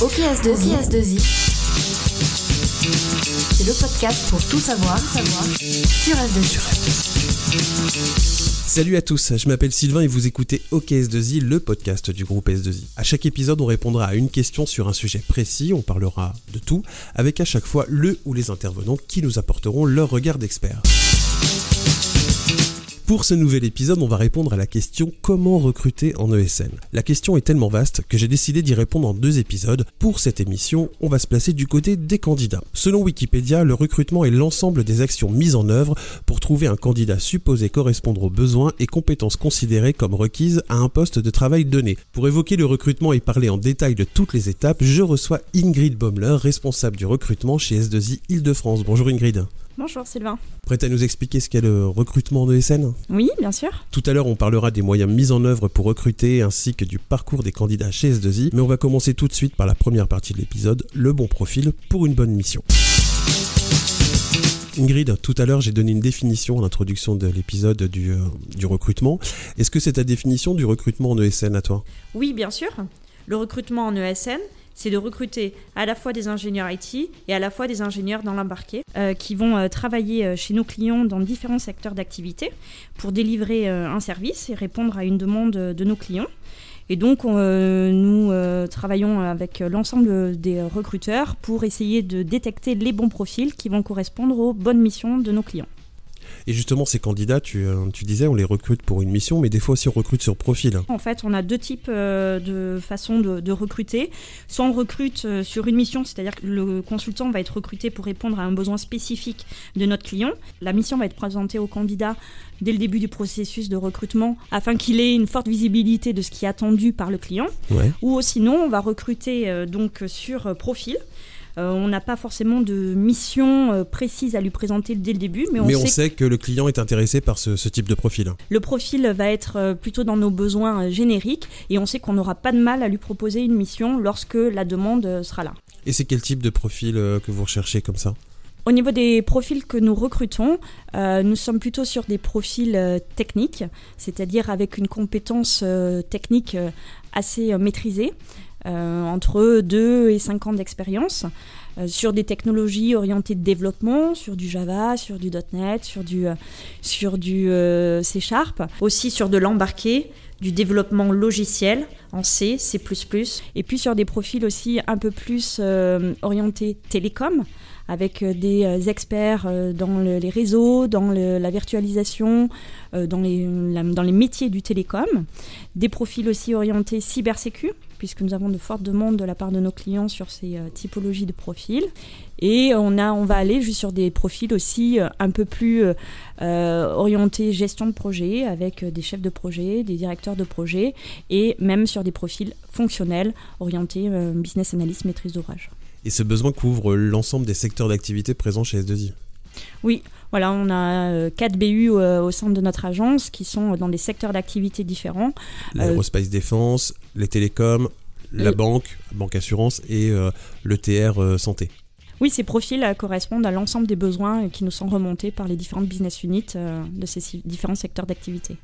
OKS2I, 2 i c'est le podcast pour tout savoir, savoir sur S2I. Salut à tous, je m'appelle Sylvain et vous écoutez OKS2I, le podcast du groupe S2I. À chaque épisode, on répondra à une question sur un sujet précis, on parlera de tout, avec à chaque fois le ou les intervenants qui nous apporteront leur regard d'expert. Pour ce nouvel épisode, on va répondre à la question comment recruter en ESN. La question est tellement vaste que j'ai décidé d'y répondre en deux épisodes. Pour cette émission, on va se placer du côté des candidats. Selon Wikipédia, le recrutement est l'ensemble des actions mises en œuvre pour trouver un candidat supposé correspondre aux besoins et compétences considérées comme requises à un poste de travail donné. Pour évoquer le recrutement et parler en détail de toutes les étapes, je reçois Ingrid Baumler, responsable du recrutement chez S2I Île-de-France. Bonjour Ingrid. Bonjour Sylvain. Prête à nous expliquer ce qu'est le recrutement en ESN Oui, bien sûr. Tout à l'heure, on parlera des moyens mis en œuvre pour recruter ainsi que du parcours des candidats chez S2I, mais on va commencer tout de suite par la première partie de l'épisode, le bon profil pour une bonne mission. Ingrid, tout à l'heure j'ai donné une définition à l'introduction de l'épisode du, euh, du recrutement. Est-ce que c'est ta définition du recrutement en ESN à toi? Oui, bien sûr. Le recrutement en ESN, c'est de recruter à la fois des ingénieurs IT et à la fois des ingénieurs dans l'embarqué euh, qui vont euh, travailler euh, chez nos clients dans différents secteurs d'activité pour délivrer un service et répondre à une demande de nos clients. Et donc, nous travaillons avec l'ensemble des recruteurs pour essayer de détecter les bons profils qui vont correspondre aux bonnes missions de nos clients. Et justement, ces candidats, tu, euh, tu, disais, on les recrute pour une mission, mais des fois aussi on recrute sur profil. En fait, on a deux types euh, de façons de, recruter. Soit on recrute euh, sur une mission, c'est-à-dire que le consultant va être recruté pour répondre à un besoin spécifique de notre client. La mission va être présentée au candidat dès le début du processus de recrutement afin qu'il ait une forte visibilité de ce qui est attendu par le client. Ou sinon, on va recruter donc sur profil. Euh, on n'a pas forcément de mission euh, précise à lui présenter dès le début, mais on, sait, que... le client est intéressé par ce, type de profil. Le profil va être euh, plutôt dans nos besoins génériques et on sait qu'on n'aura pas de mal à lui proposer une mission lorsque la demande sera là. Et c'est quel type de profil que vous recherchez comme ça? Au niveau des profils que nous recrutons, nous sommes plutôt sur des profils techniques, c'est-à-dire avec une compétence technique assez maîtrisée. Euh, entre 2 et 5 ans d'expérience euh, sur des technologies orientées de développement, sur du Java, sur du .NET, sur du, euh, sur du C Sharp, aussi sur de l'embarqué, du développement logiciel en C, C++, et puis sur des profils aussi un peu plus orientés télécom, avec des experts dans les réseaux, dans la virtualisation, dans, les, dans les métiers du télécom, des profils aussi orientés cybersécu, puisque nous avons de fortes demandes de la part de nos clients sur ces euh, typologies de profils. Et on, a, on va aller juste sur des profils aussi euh, un peu plus euh, orientés gestion de projet, avec des chefs de projet, des directeurs de projet, et même sur des profils fonctionnels orientés business analyst, maîtrise d'ouvrage. Et ce besoin couvre l'ensemble des secteurs d'activité présents chez S2I oui, voilà, on a 4 euh, BU au sein de notre agence qui sont dans des secteurs d'activité différents. L'aérospace défense, les télécoms, la banque, banque assurance et le TR santé. Oui, ces profils correspondent à l'ensemble des besoins qui nous sont remontés par les différentes business units de ces différents secteurs d'activité.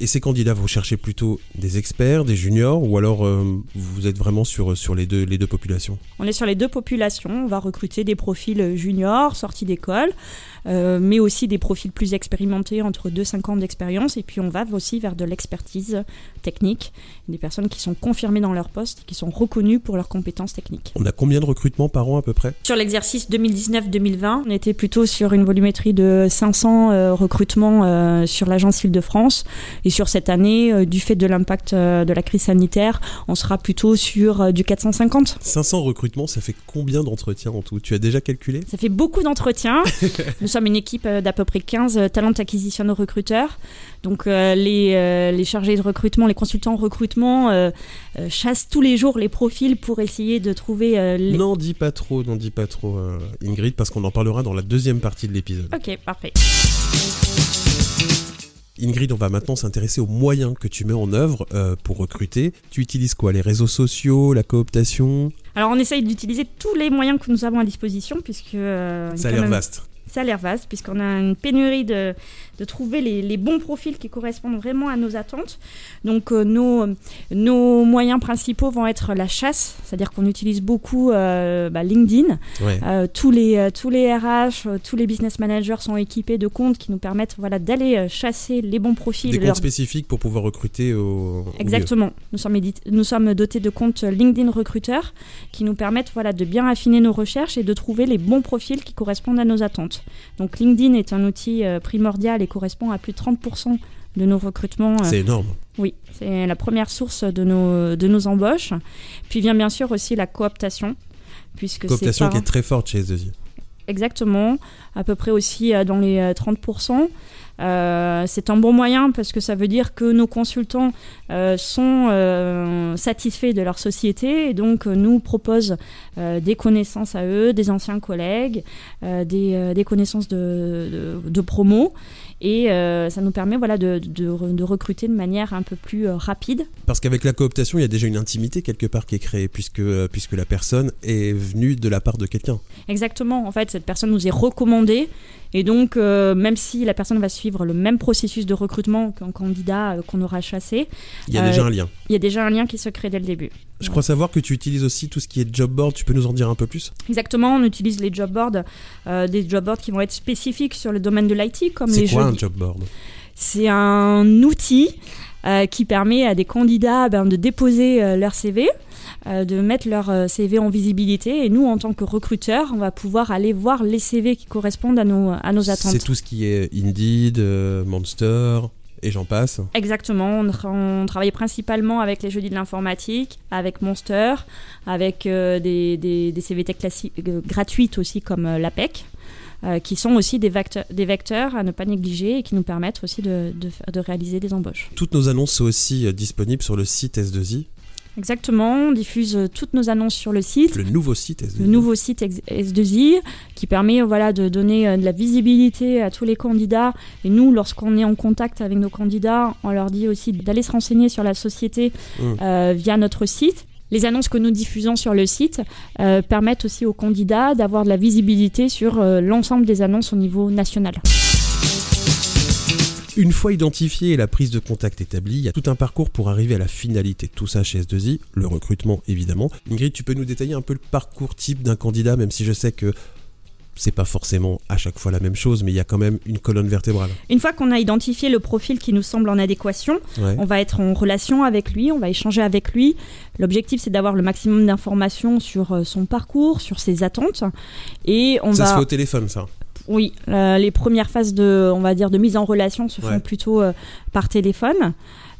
Et ces candidats, vous cherchez plutôt des experts, des juniors, ou alors euh, vous êtes vraiment sur, sur les, deux, les deux populations? On est sur les deux populations. On va recruter des profils juniors, sortis d'école, euh, mais aussi des profils plus expérimentés, entre 2 et 5 ans d'expérience. Et puis on va aussi vers de l'expertise technique, des personnes qui sont confirmées dans leur poste, qui sont reconnues pour leurs compétences techniques. On a combien de recrutements par an à peu près? Sur l'exercice 2019-2020, on était plutôt sur une volumétrie de 500 euh, recrutements sur l'agence Île-de-France. Et sur cette année, euh, du fait de l'impact euh, de la crise sanitaire, on sera plutôt sur euh, du 450. 500 recrutements, ça fait combien d'entretiens en tout? Tu as déjà calculé? Ça fait beaucoup d'entretiens. Nous sommes une équipe d'à peu près 15 talents acquisition de recruteurs. Donc les, les, chargés de recrutement, les consultants en recrutement chassent tous les jours les profils pour essayer de trouver... Les... N'en dis pas trop, n'en dis pas trop Ingrid, parce qu'on en parlera dans la deuxième partie de l'épisode. Ok, parfait. Ingrid, on va maintenant s'intéresser aux moyens que tu mets en œuvre euh, pour recruter. Tu utilises quoi? Les réseaux sociaux, la cooptation? Alors on essaye d'utiliser tous les moyens que nous avons à disposition puisque... Euh, Ça a l'air vaste. Ça a l'air vaste, puisqu'on a une pénurie de, de trouver les, les, bons profils qui correspondent vraiment à nos attentes. Donc euh, nos, nos moyens principaux vont être la chasse, c'est-à-dire qu'on utilise beaucoup euh, bah, LinkedIn. Ouais. Euh, tous, les, tous les RH, tous les business managers sont équipés de comptes qui nous permettent voilà, d'aller chasser les bons profils. Des leur- comptes spécifiques pour pouvoir recruter au. Exactement. Nous sommes, nous sommes dotés de comptes LinkedIn recruteurs qui nous permettent voilà, de bien affiner nos recherches et de trouver les bons profils qui correspondent à nos attentes. Donc LinkedIn est un outil euh, primordial et correspond à plus de 30% de nos recrutements. euh, C'est énorme. oui, c'est la première source de nos, de nos embauches. Puis vient bien sûr aussi la cooptation. Puisque Cooptation par- qui est très forte chez S2I. Exactement, à peu près aussi euh, dans les euh, 30%. Euh, c'est un bon moyen parce que ça veut dire que nos consultants euh, sont euh, satisfaits de leur société et donc euh, nous proposent euh, des connaissances à eux, des anciens collègues, euh, des, euh, connaissances de promo et euh, ça nous permet voilà, de, de, re- de recruter de manière un peu plus euh, rapide. Parce qu'avec la cooptation, il y a déjà une intimité quelque part qui est créée, puisque, euh, puisque la personne est venue de la part de quelqu'un. Exactement, en fait, cette personne nous est recommandée. Et donc, euh, même si la personne va suivre le même processus de recrutement qu'un candidat euh, qu'on aura chassé, Il y a Euh, déjà un lien. il y a déjà un lien qui se crée dès le début. Je crois savoir que tu utilises aussi tout ce qui est job board. Tu peux nous en dire un peu plus? Exactement, on utilise les job boards, euh, des job boards qui vont être spécifiques sur le domaine de l'IT, comme C'est les quoi jeux. un job board? C'est un outil euh, qui permet à des candidats ben, de déposer euh, leur CV, euh, de mettre leur CV en visibilité. Et nous, en tant que recruteurs, on va pouvoir aller voir les CV qui correspondent à nos, à nos attentes. C'est tout ce qui est Indeed, Monster, et j'en passe. Exactement, on, tra- on travaille principalement avec les jeudis de l'informatique, avec Monster, avec des, des, des CVT classi- euh, gratuites aussi comme l'APEC, euh, qui sont aussi des, vecteurs- des vecteurs à ne pas négliger et qui nous permettent aussi de, de, réaliser des embauches. Toutes nos annonces sont aussi euh, disponibles sur le site S2I, Exactement, on diffuse euh, toutes nos annonces sur le site. le nouveau site S2I. le nouveau site ex- S2I qui permet voilà, de donner de la visibilité à tous les candidats. Et nous, lorsqu'on est en contact avec nos candidats, on leur dit aussi d'aller se renseigner sur la société euh, via notre site. Les annonces que nous diffusons sur le site euh, permettent aussi aux candidats d'avoir de la visibilité sur euh, l'ensemble des annonces au niveau national. Une fois identifié et la prise de contact établie, il y a tout un parcours pour arriver à la finalité tout ça chez S2I, le recrutement évidemment. Ingrid, tu peux nous détailler un peu le parcours type d'un candidat, même si je sais que c'est pas forcément à chaque fois la même chose, mais il y a quand même une colonne vertébrale. Une fois qu'on a identifié le profil qui nous semble en adéquation, Ouais. On va être en relation avec lui, on va échanger avec lui. L'objectif, c'est d'avoir le maximum d'informations sur euh, son parcours, sur ses attentes. Et on ça va. se fait au téléphone, ça. Oui, euh, les premières phases de, on va dire, de mise en relation se font Ouais. plutôt euh, par téléphone.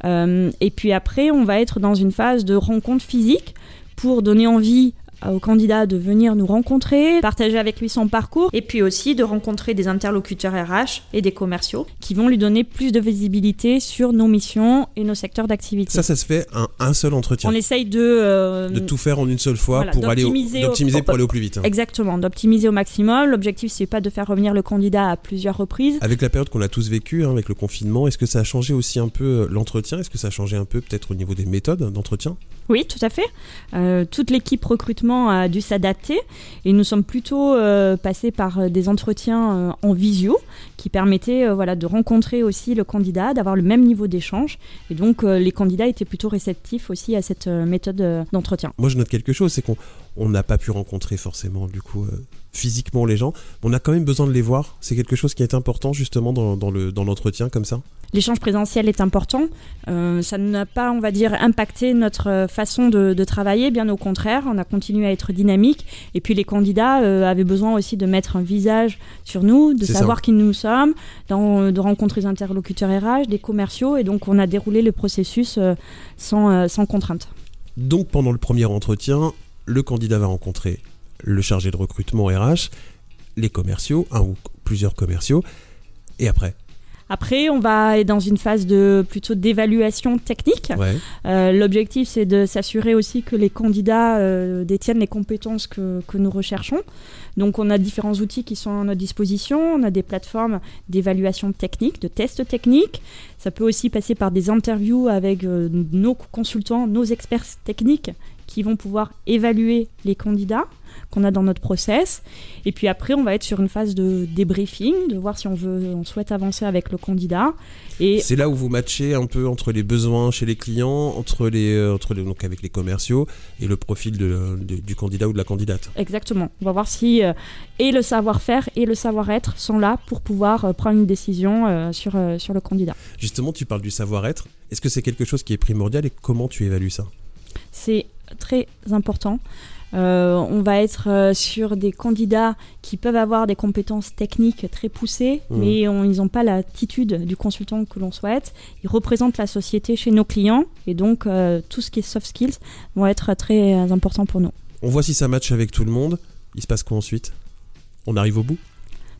Euh, et puis après, on va être dans une phase de rencontre physique pour donner envie au candidat de venir nous rencontrer, partager avec lui son parcours, et puis aussi de rencontrer des interlocuteurs RH et des commerciaux qui vont lui donner plus de visibilité sur nos missions et nos secteurs d'activité. Ça, ça se fait un, un seul entretien. On essaye de, euh, De tout faire en une seule fois Voilà, pour aller au- d'optimiser au- d'optimiser pour au- aller au plus vite. hein. exactement d'optimiser au maximum. L'objectif c'est pas de faire revenir le candidat à plusieurs reprises. Avec la période qu'on a tous vécue, hein, avec le confinement, est-ce que ça a changé aussi un peu euh, l'entretien? Est-ce que ça a changé un peu peut-être au niveau des méthodes d'entretien? Oui, tout à fait. Euh, toute l'équipe recrutement a dû s'adapter et nous sommes plutôt euh, passés par euh, des entretiens euh, en visio qui permettaient euh, voilà de rencontrer aussi le candidat, d'avoir le même niveau d'échange et donc euh, les candidats étaient plutôt réceptifs aussi à cette euh, méthode euh, d'entretien. Moi, je note quelque chose, c'est qu'on on n'a pas pu rencontrer forcément du coup euh, physiquement les gens, on a quand même besoin de les voir. C'est quelque chose qui est important justement dans, dans le dans l'entretien comme ça. L'échange présentiel est important. Euh, ça n'a pas, on va dire, impacté notre euh, façon de, de travailler. Bien au contraire, on a continué à être dynamique. Et puis les candidats euh, avaient besoin aussi de mettre un visage sur nous, de ça. savoir qui nous sommes, dans- de rencontrer des interlocuteurs RH, des commerciaux. Et donc on a déroulé le processus sans, sans contrainte. Donc pendant le premier entretien, le candidat va rencontrer le chargé de recrutement RH, les commerciaux, un ou plusieurs commerciaux, et après. Après, on va être dans une phase de plutôt d'évaluation technique. Ouais. Euh, L'objectif, c'est de s'assurer aussi que les candidats euh, détiennent les compétences que, que nous recherchons. Donc, on a différents outils qui sont à notre disposition. On a des plateformes d'évaluation technique, de tests techniques. Ça peut aussi passer par des interviews avec euh, nos consultants, nos experts techniques qui vont pouvoir évaluer les candidats. qu'on a dans notre process. Et puis après, on va être sur une phase de débriefing, de voir si on veut, on souhaite avancer avec le candidat. Et c'est là où vous matchez un peu entre les besoins chez les clients, entre les, euh, entre les, donc avec les commerciaux et le profil de, du candidat ou de la candidate. Exactement. On va voir si euh, et le savoir-faire et le savoir-être sont là pour pouvoir euh, prendre une décision sur, sur le candidat. Justement, tu parles du savoir-être. Est-ce que c'est quelque chose qui est primordial et comment tu évalues ça? C'est très important. Euh, on va être euh, sur des candidats qui peuvent avoir des compétences techniques très poussées, mmh. mais ils n'ont pas l'attitude du consultant que l'on souhaite. Ils représentent la société chez nos clients et donc euh, tout ce qui est soft skills vont être très importants pour nous. On voit si ça match avec tout le monde. Il se passe quoi ensuite? On arrive au bout?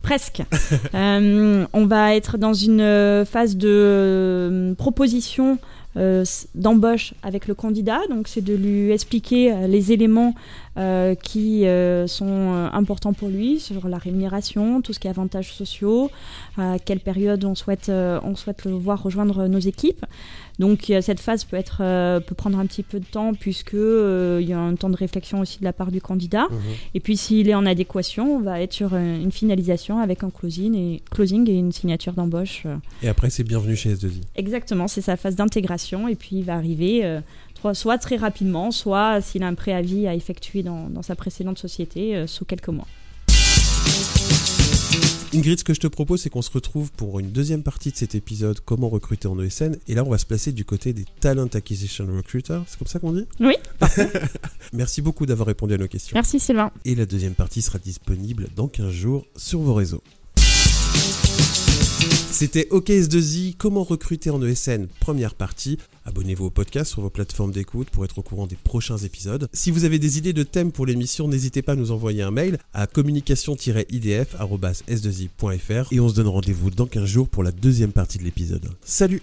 Presque. on va être dans une phase de proposition d'embauche avec le candidat. Donc, c'est de lui expliquer euh, les éléments euh, qui sont importants pour lui sur la rémunération, tout ce qui est avantages sociaux, à quelle période on souhaite, on souhaite le voir rejoindre nos équipes. Donc cette phase peut, être, euh, peut prendre un petit peu de temps puisque euh, il y a un temps de réflexion aussi de la part du candidat. Mhm. Et puis s'il est en adéquation, on va être sur euh, une finalisation avec un closing et, closing et une signature d'embauche. Et après c'est bienvenu chez S2I. Exactement, c'est sa phase d'intégration et puis il va arriver soit très rapidement, soit s'il a un préavis à effectuer dans, dans sa précédente société sous quelques mois. Ingrid, ce que je te propose, c'est qu'on se retrouve pour une deuxième partie de cet épisode Comment recruter en ESN. Et là, on va se placer du côté des Talent Acquisition Recruiters. C'est comme ça qu'on dit? Oui. Merci beaucoup d'avoir répondu à nos questions. Merci Sylvain. Et la deuxième partie sera disponible dans 15 jours sur vos réseaux. C'était OKS2I, comment recruter en ESN, première partie. Abonnez-vous au podcast sur vos plateformes d'écoute pour être au courant des prochains épisodes. Si vous avez des idées de thèmes pour l'émission, n'hésitez pas à nous envoyer un mail à communication-idf.s2i.fr et on se donne rendez-vous dans 15 jours pour la deuxième partie de l'épisode. Salut